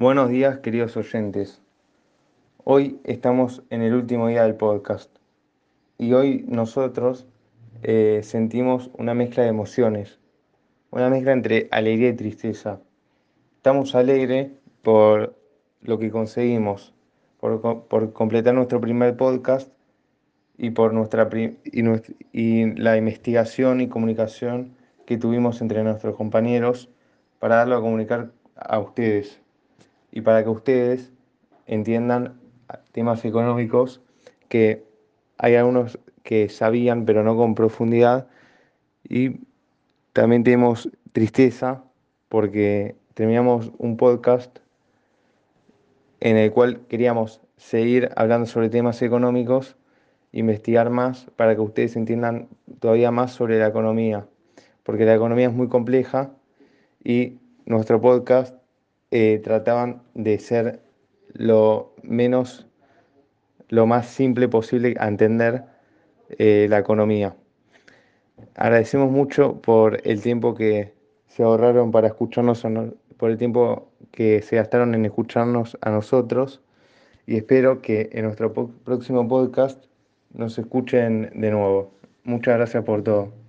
Buenos días, queridos oyentes. Hoy estamos en el último día del podcast y hoy nosotros eh, sentimos una mezcla de emociones, una mezcla entre alegría y tristeza. Estamos alegres por lo que conseguimos, por, completar nuestro primer podcast y por nuestra y la investigación y comunicación que tuvimos entre nuestros compañeros para darlo a comunicar a ustedes y para que ustedes entiendan temas económicos que hay algunos que sabían pero no con profundidad y también tenemos tristeza porque terminamos un podcast en el cual queríamos seguir hablando sobre temas económicos, investigar más para que ustedes entiendan todavía más sobre la economía, porque la economía es muy compleja y nuestro podcast eh, trataban de ser lo menos, lo más simple posible a entender eh, la economía. Agradecemos mucho por el tiempo que se ahorraron para escucharnos, por el tiempo que se gastaron en escucharnos a nosotros y espero que en nuestro próximo podcast nos escuchen de nuevo. Muchas gracias por todo.